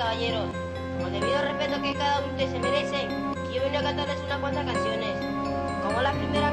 caballeros, como debido respeto que cada uno de ustedes se merecen, yo vengo a cantarles unas cuantas canciones, como la primera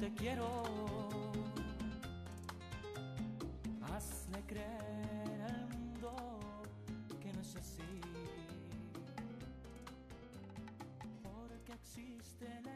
te quiero. Hazle creer al mundo que no es así. Porque existe la.